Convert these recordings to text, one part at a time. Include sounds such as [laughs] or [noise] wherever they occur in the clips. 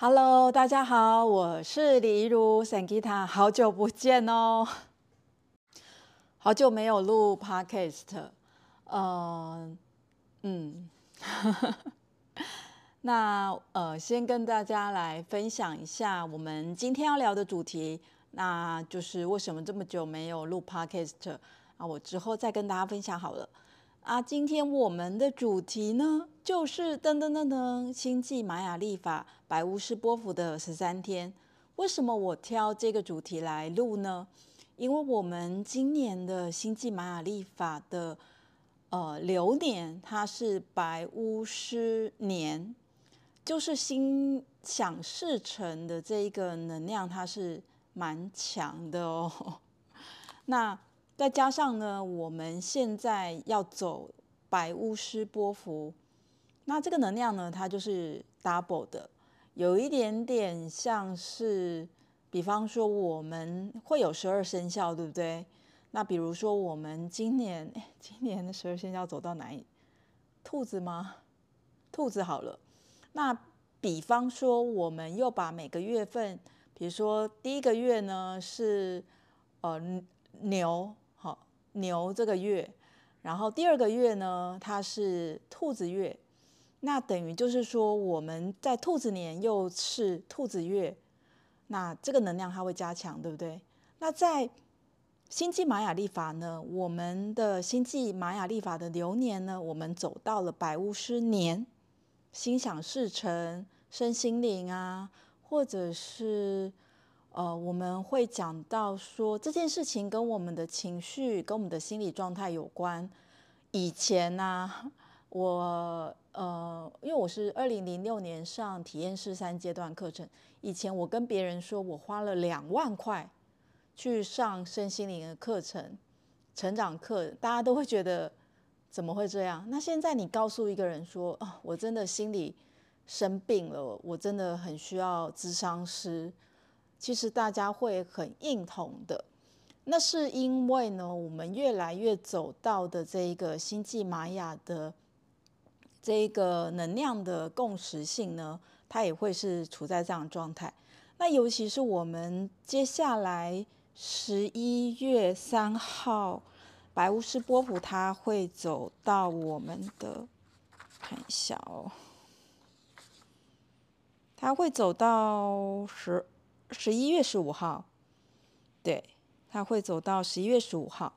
Hello，大家好，我是李如 Sangita，好久不见哦，[laughs] 好久没有录 Podcast，呃，嗯，[laughs] 那呃，先跟大家来分享一下我们今天要聊的主题，那就是为什么这么久没有录 Podcast 啊？我之后再跟大家分享好了。啊，今天我们的主题呢，就是噔噔噔噔，星际玛雅历法白巫师波伏的十三天。为什么我挑这个主题来录呢？因为我们今年的星际玛雅历法的呃流年，它是白巫师年，就是心想事成的这一个能量，它是蛮强的哦。[laughs] 那再加上呢，我们现在要走白巫师波符，那这个能量呢，它就是 double 的，有一点点像是，比方说我们会有十二生肖，对不对？那比如说我们今年，今年的十二生肖走到哪里？兔子吗？兔子好了。那比方说，我们又把每个月份，比如说第一个月呢是呃牛。牛这个月，然后第二个月呢，它是兔子月，那等于就是说我们在兔子年又是兔子月，那这个能量它会加强，对不对？那在星际玛雅历法呢，我们的星际玛雅历法的流年呢，我们走到了白巫师年，心想事成，身心灵啊，或者是。呃，我们会讲到说这件事情跟我们的情绪、跟我们的心理状态有关。以前呢、我呃，因为我是二零零六年上体验式三阶段课程，以前我跟别人说我花了两万块去上身心灵的课程、成长课，大家都会觉得怎么会这样？那现在你告诉一个人说，哦，我真的心里生病了，我真的很需要咨商师。其实大家会很认同的，那是因为呢，我们越来越走到的这一个星际玛雅的这一个能量的共识性呢，它也会是处在这样状态。那尤其是我们接下来十一月三号，白巫师波普他会走到我们的，看一下哦，他会走到十。十一月十五号，对，他会走到十一月十五号。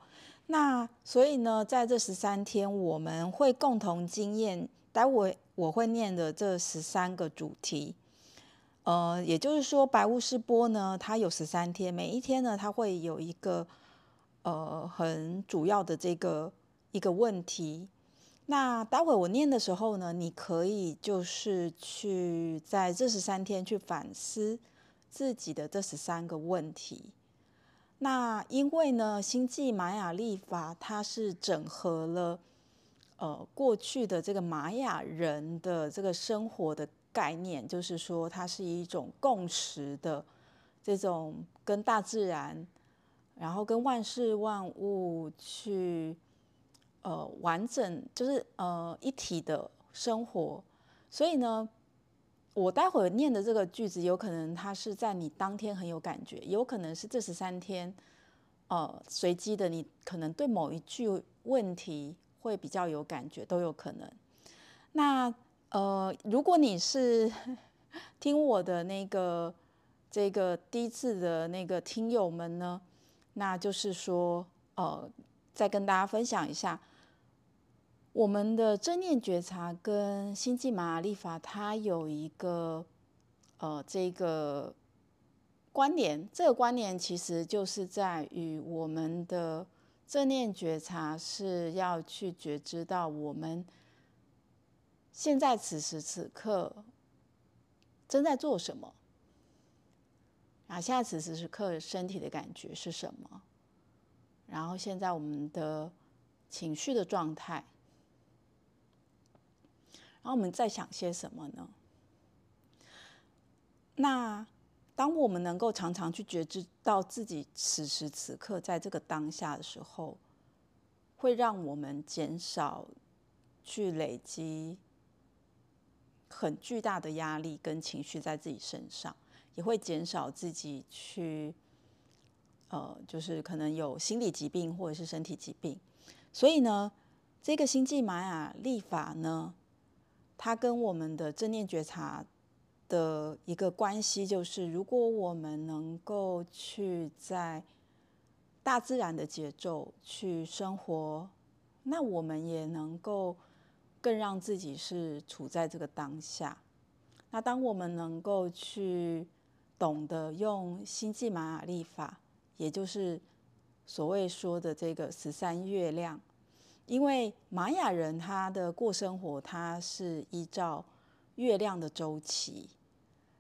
那所以呢，在这十三天，我们会共同经验。待会我会念的这十三个主题，呃，也就是说，白雾师波呢，它有十三天，每一天呢，它会有一个呃很主要的这个一个问题。那待会我念的时候呢，你可以就是去在这十三天去反思。自己的这十三个问题，那因为呢，星际玛雅历法它是整合了呃过去的这个玛雅人的这个生活的概念，就是说它是一种共识的这种跟大自然，然后跟万事万物去呃完整，就是呃一体的生活，所以呢。我待会儿念的这个句子，有可能它是在你当天很有感觉，有可能是这十三天，呃，随机的，你可能对某一句问题会比较有感觉，都有可能。那呃，如果你是 [laughs] 听我的那个这个第一次的那个听友们呢，那就是说，呃，再跟大家分享一下。我们的正念觉察跟星际玛雅历法，它有一个呃这个关联。这个关联其实就是在于我们的正念觉察是要去觉知到我们现在此时此刻正在做什么，啊，现在此时此刻身体的感觉是什么，然后现在我们的情绪的状态。然后我们在想些什么呢？那当我们能够常常去觉知到自己此时此刻在这个当下的时候，会让我们减少去累积很巨大的压力跟情绪在自己身上，也会减少自己去，呃，就是可能有心理疾病或者是身体疾病。所以呢，这个星际玛雅历法呢，它跟我们的正念觉察的一个关系，就是如果我们能够去在大自然的节奏去生活，那我们也能够。更让自己是处在这个当下。那当我们能够去懂得用星际玛雅历法，也就是所谓说的这个十三月亮，因为玛雅人他的过生活，他是依照月亮的周期。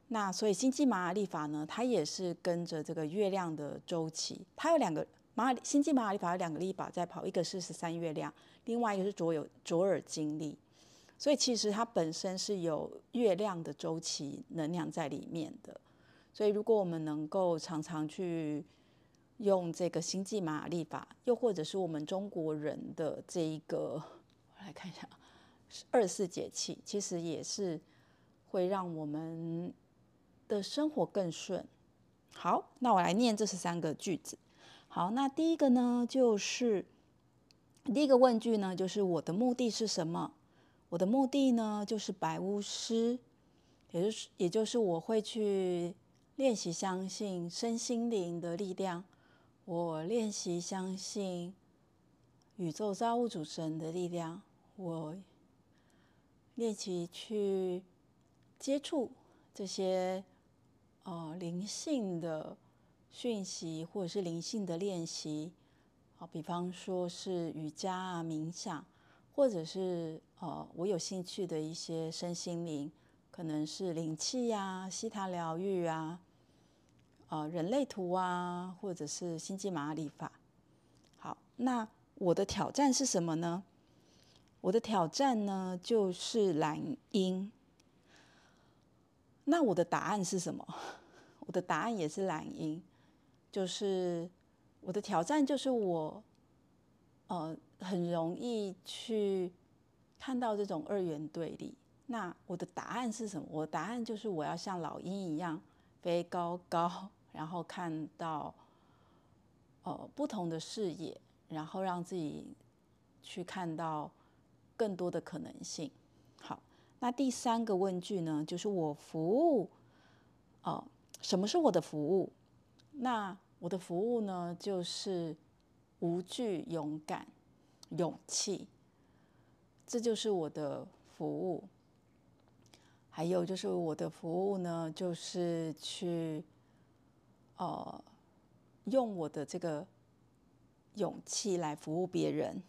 那所以星际玛雅历法呢，它也是跟着这个月亮的周期。它有两个玛雅星际玛雅历法有两个历法在跑，一个是十三月亮。另外一个是卓有卓尔经历，所以其实它本身是有月亮的周期能量在里面的。所以如果我们能够常常去用这个星际玛雅历法，又或者是我们中国人的这一个，我来看一下，二四节气，其实也是会让我们的生活更顺。好，那我来念这十三个句子。好，那第一个呢就是。第一个问句呢，就是我的目的是什么？我的目的呢，就是白巫师，也就是也就是我会去练习相信身心灵的力量，我练习相信宇宙造物主神的力量，我练习去接触这些呃灵性的讯息，或者是灵性的练习。好，比方说是瑜伽啊、冥想，或者是呃，我有兴趣的一些身心灵，可能是灵气呀、西塔疗愈啊、呃，人类图啊，或者是星际玛雅历法。好，那我的挑战是什么呢？我的挑战呢，就是蓝鹰。那我的答案是什么？[laughs] 我的答案也是蓝鹰，就是。我的挑战就是我，呃，很容易去看到这种二元对立。那我的答案是什么？我的答案就是我要像老鹰一样飞高高，然后看到呃不同的视野，然后让自己去看到更多的可能性。好，那第三个问句呢，就是我服务，呃，什么是我的服务？那我的服务呢，就是无惧、勇敢、勇气，这就是我的服务。还有就是我的服务呢，就是去，呃，用我的这个勇气来服务别人。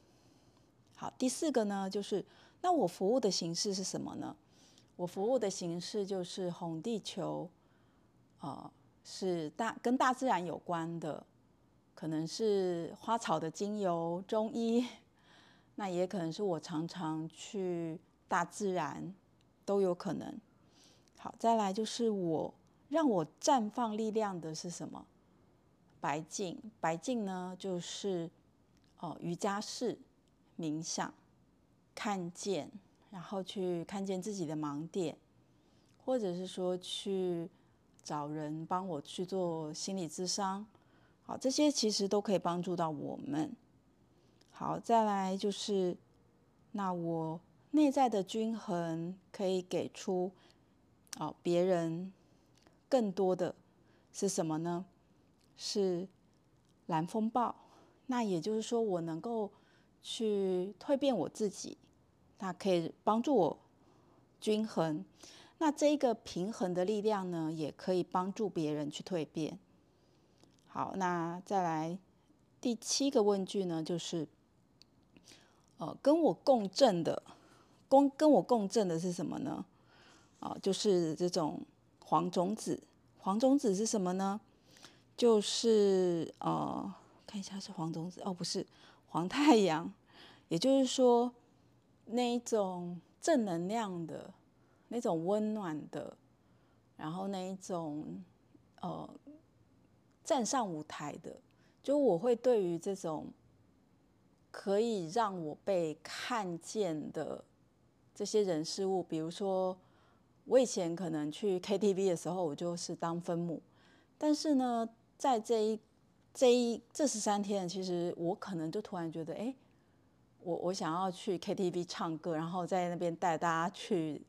好，第四个呢，就是那我服务的形式是什么呢？我服务的形式就是红地球，呃。是大跟大自然有关的，可能是花草的精油、中医，那也可能是我常常去大自然，都有可能。好，再来就是我让我绽放力量的是什么？白镜，白镜呢就是哦瑜伽士冥想，看见，然后去看见自己的盲点，或者是说去。找人帮我去做心理咨商，好，这些其实都可以帮助到我们。好，再来就是，那我内在的均衡可以给出，哦，别人更多的是什么呢？是蓝风暴。那也就是说，我能够去蜕变我自己，那可以帮助我均衡。那这一个平衡的力量呢，也可以帮助别人去蜕变。好，那再来第七个问句呢，就是，呃，跟我共振的，跟跟我共振的是什么呢？啊、呃，就是这种黄种子。黄种子是什么呢？就是呃，看一下是黄种子哦，不是黄太阳，也就是说那一种正能量的。那种温暖的，然后那一种呃站上舞台的，就我会对于这种可以让我被看见的这些人事物，比如说我以前可能去 KTV 的时候，我就是当分母，但是呢，在这一这一这十三天，其实我可能就突然觉得，哎，我我想要去 KTV 唱歌，然后在那边带大家去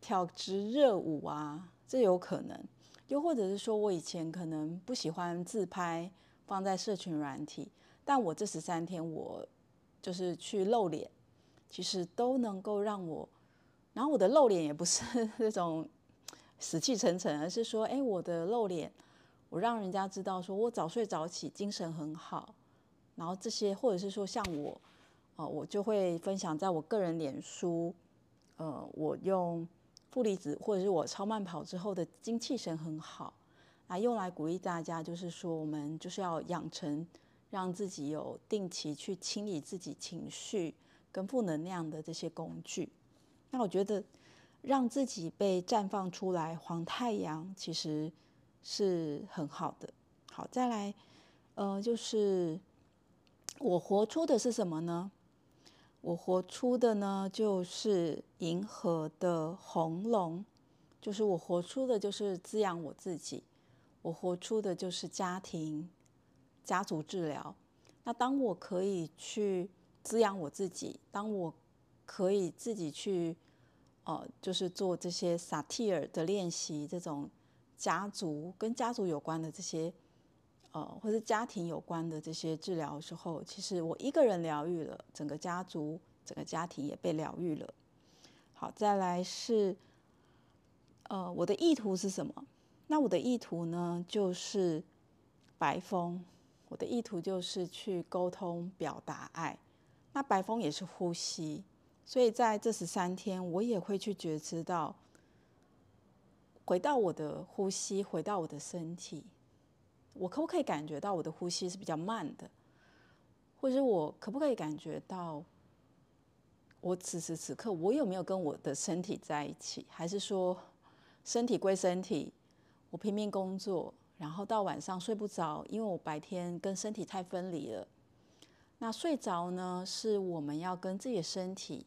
跳支热舞啊，这有可能。又或者是说我以前可能不喜欢自拍放在社群软体，但我这十三天我就是去露脸，其实都能够让我，然后我的露脸也不是 [laughs] 那种死气沉沉，而是说，哎，我的露脸，我让人家知道说我早睡早起，精神很好，然后这些或者是说像我，呃，我就会分享在我个人脸书，呃，我用。负离子，或者是我超慢跑之后的精气神很好，啊，用来鼓励大家，就是说我们就是要养成让自己有定期去清理自己情绪跟负能量的这些工具。那我觉得让自己被绽放出来，黄太阳其实是很好的。好，再来，呃，就是我活出的是什么呢？我活出的呢，就是银河的红龙，就是我活出的，就是滋养我自己。我活出的就是家庭、家族治疗。那当我可以去滋养我自己，当我可以自己去，呃，就是做这些萨提尔的练习，这种家族跟家族有关的这些。呃，或者家庭有关的这些治疗时候，其实我一个人疗愈了，整个家族、整个家庭也被疗愈了。好，再来是，呃，我的意图是什么？那我的意图呢，就是白风。我的意图就是去沟通、表达爱。那白风也是呼吸，所以在这十三天，我也会去觉知到，回到我的呼吸，回到我的身体。我可不可以感觉到我的呼吸是比较慢的，或者我可不可以感觉到我此时此刻我有没有跟我的身体在一起？还是说身体归身体，我拼命工作，然后到晚上睡不着，因为我白天跟身体太分离了。那睡着呢，是我们要跟自己的身体，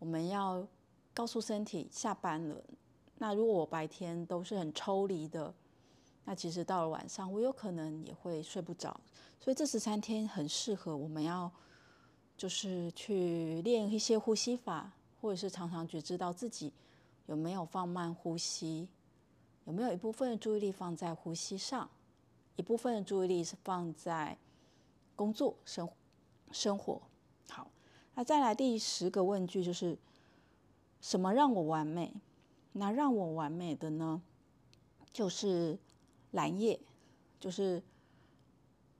我们要告诉身体下班了。那如果我白天都是很抽离的。那其实到了晚上，我有可能也会睡不着，所以这十三天很适合我们要，就是去练一些呼吸法，或者是常常觉知到自己有没有放慢呼吸，有没有一部分的注意力放在呼吸上，一部分的注意力是放在工作生生活。那再来第十个问句就是，什么让我完美？那让我完美的呢，就是。蓝夜，就是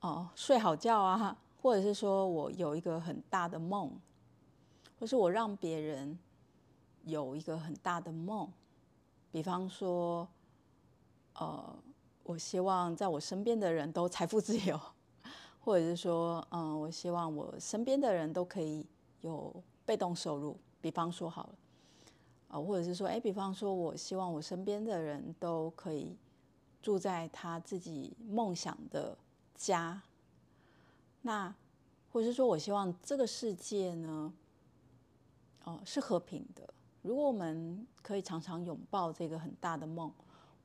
哦，睡好觉啊，或者是说我有一个很大的梦，或是我让别人有一个很大的梦，比方说，呃，我希望在我身边的人都财富自由，或者是说，嗯、我希望我身边的人都可以有被动收入，比方说好了，啊、或者是说，哎，比方说，我希望我身边的人都可以。住在他自己梦想的家，那或者是说我希望这个世界呢，哦，是和平的。如果我们可以常常拥抱这个很大的梦，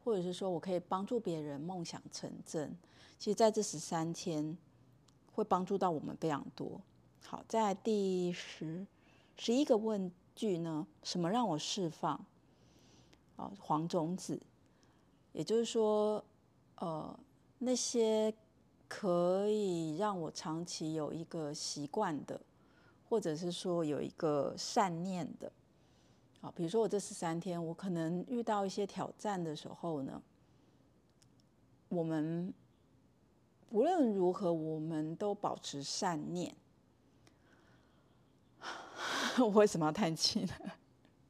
或者是说我可以帮助别人梦想成真，其实在这十三天会帮助到我们非常多。好，在第十十一个问句呢，什么让我释放？哦，黄种子。也就是说，呃，那些可以让我长期有一个习惯的，或者是说有一个善念的，好，比如说我这十三天，我可能遇到一些挑战的时候呢，我们无论如何，我们都保持善念。[laughs] 我为什么要叹气呢？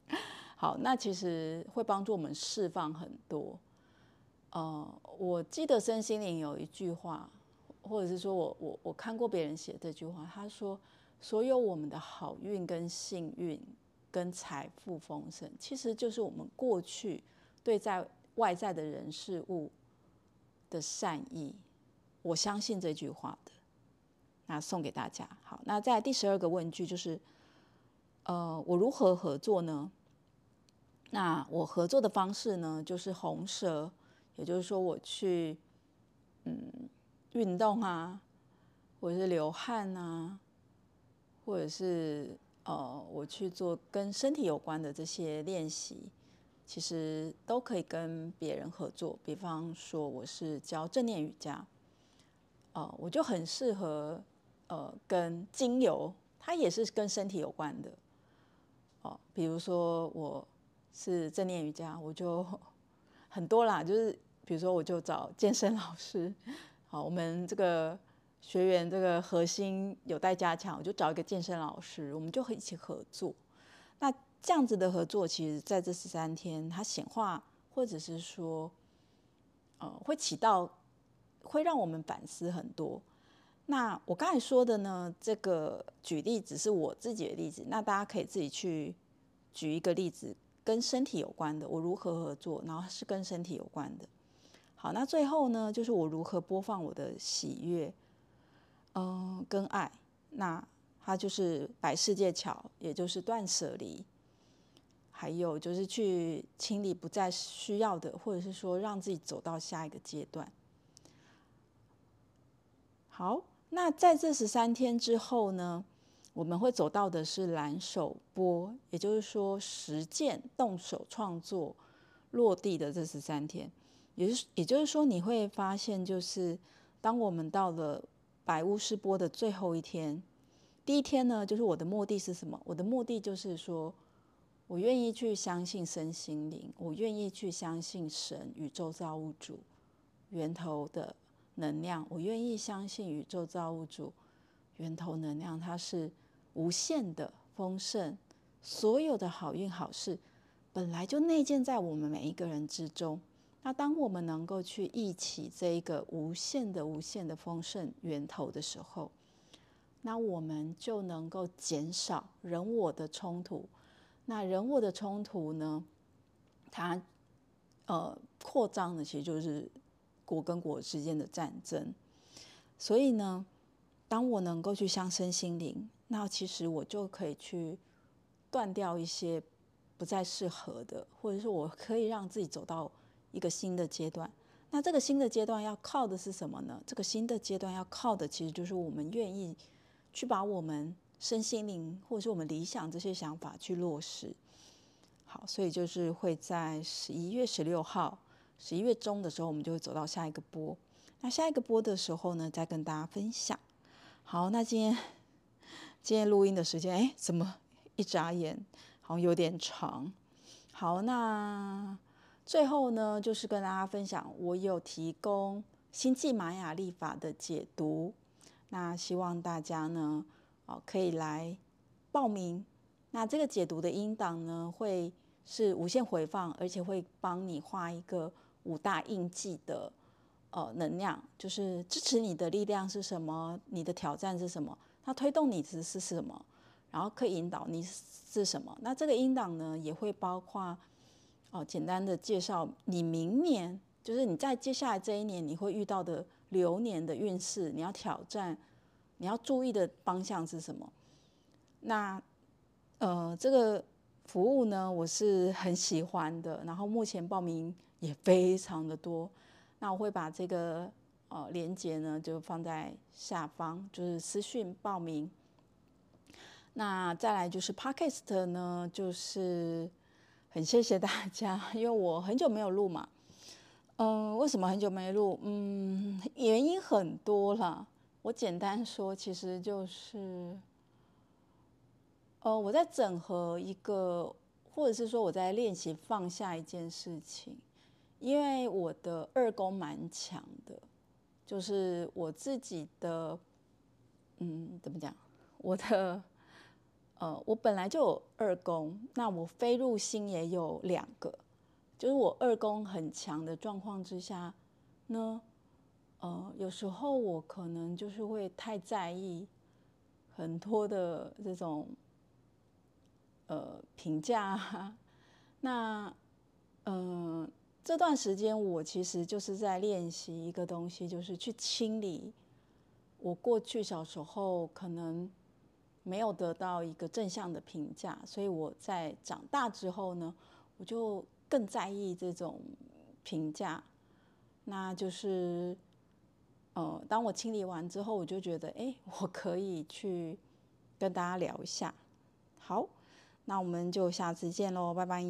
[laughs] 好，那其实会帮助我们释放很多。呃，我记得身心灵有一句话，或者是说我我我看过别人写这句话，他说，所有我们的好运跟幸运跟财富丰盛，其实就是我们过去对在外在的人事物的善意。我相信这句话的，那送给大家。好，那在第十二个问句就是，呃，我如何合作呢？那我合作的方式呢，就是红蛇，也就是说我去嗯运动啊，或者是流汗啊，或者是呃我去做跟身体有关的这些练习，其实都可以跟别人合作。比方说我是教正念瑜伽，呃，我就很适合呃跟精油，它也是跟身体有关的。比如说我。是正念瑜伽，我就 [laughs] 很多啦，就是比如说，我就找健身老师，好，我们这个学员这个核心有待加强，我就找一个健身老师，我们就一起合作。那这样子的合作，其实在这十三天，它显化或者是说，呃，会起到会让我们反思很多。那我刚才说的呢，这个举例只是我自己的例子，那大家可以自己去举一个例子。跟身体有关的，我如何合作？然后是跟身体有关的。好，那最后呢，就是我如何播放我的喜悦，嗯，跟爱。那它就是摆世界桥，也就是断舍离，还有就是去清理不再需要的，或者是说让自己走到下一个阶段。好，那在这十三天之后呢，我们会走到的是蓝手波，也就是说实践、动手创作、落地的这十三天，也是也就是说你会发现，就是当我们到了白巫师钵的最后一天，第一天呢，就是我的目的是什么？我的目的就是说，我愿意去相信身心灵，我愿意去相信神、宇宙造物主、源头的能量，我愿意相信宇宙造物主、源头能量，它是。无限的丰盛，所有的好运好事，本来就内建在我们每一个人之中。那当我们能够去忆起这一个无限的、无限的丰盛源头的时候，那我们就能够减少人我的冲突。那人我的冲突呢，它呃扩张的其实就是国跟国之间的战争。所以呢，当我能够去相身心灵。那其实我就可以去断掉一些不再适合的，或者说我可以让自己走到一个新的阶段。那这个新的阶段要靠的是什么呢？这个新的阶段要靠的其实就是我们愿意去把我们身心灵，或者是我们理想这些想法去落实。好，所以就是会在十一月十六号，十一月中的时候，我们就会走到下一个波。那下一个波的时候呢，再跟大家分享。好，那今天。[laughs] 今天录音的时间，哎，怎么一眨眼好像有点长？好，那最后呢，就是跟大家分享，我有提供星际玛雅历法的解读，那希望大家呢，哦，可以来报名。那这个解读的音档呢，会是无限回放，而且会帮你画一个五大印记的呃能量，就是支持你的力量是什么，你的挑战是什么。它推动你是是什么，然后可以引导你是什么？那这个音档呢，也会包括哦，简单的介绍你明年，就是你在接下来这一年你会遇到的流年的运势，你要挑战，你要注意的方向是什么？那呃，这个服务呢，我是很喜欢的，然后目前报名也非常的多，那我会把这个。哦，连接呢就放在下方，就是私讯报名。那再来就是 Podcast 呢，就是很谢谢大家，因为我很久没有录嘛。嗯，为什么很久没录？嗯，原因很多啦。我简单说，其实就是，呃，我在整合一个，或者是说我在练习放下一件事情，因为我的二宫蛮强的。就是我自己的，嗯，怎么讲？我的，呃，我本来就有二宫，那我飞入星也有两个，就是我二宫很强的状况之下呢，呃，有时候我可能就是会太在意很多的这种，呃，评价，那，嗯、这段时间我其实就是在练习一个东西，就是去清理我过去小时候可能没有得到一个正向的评价，所以我在长大之后呢，我就更在意这种评价。那就是，呃，当我清理完之后，我就觉得，哎，我可以去跟大家聊一下。好，那我们就下次见喽，拜拜。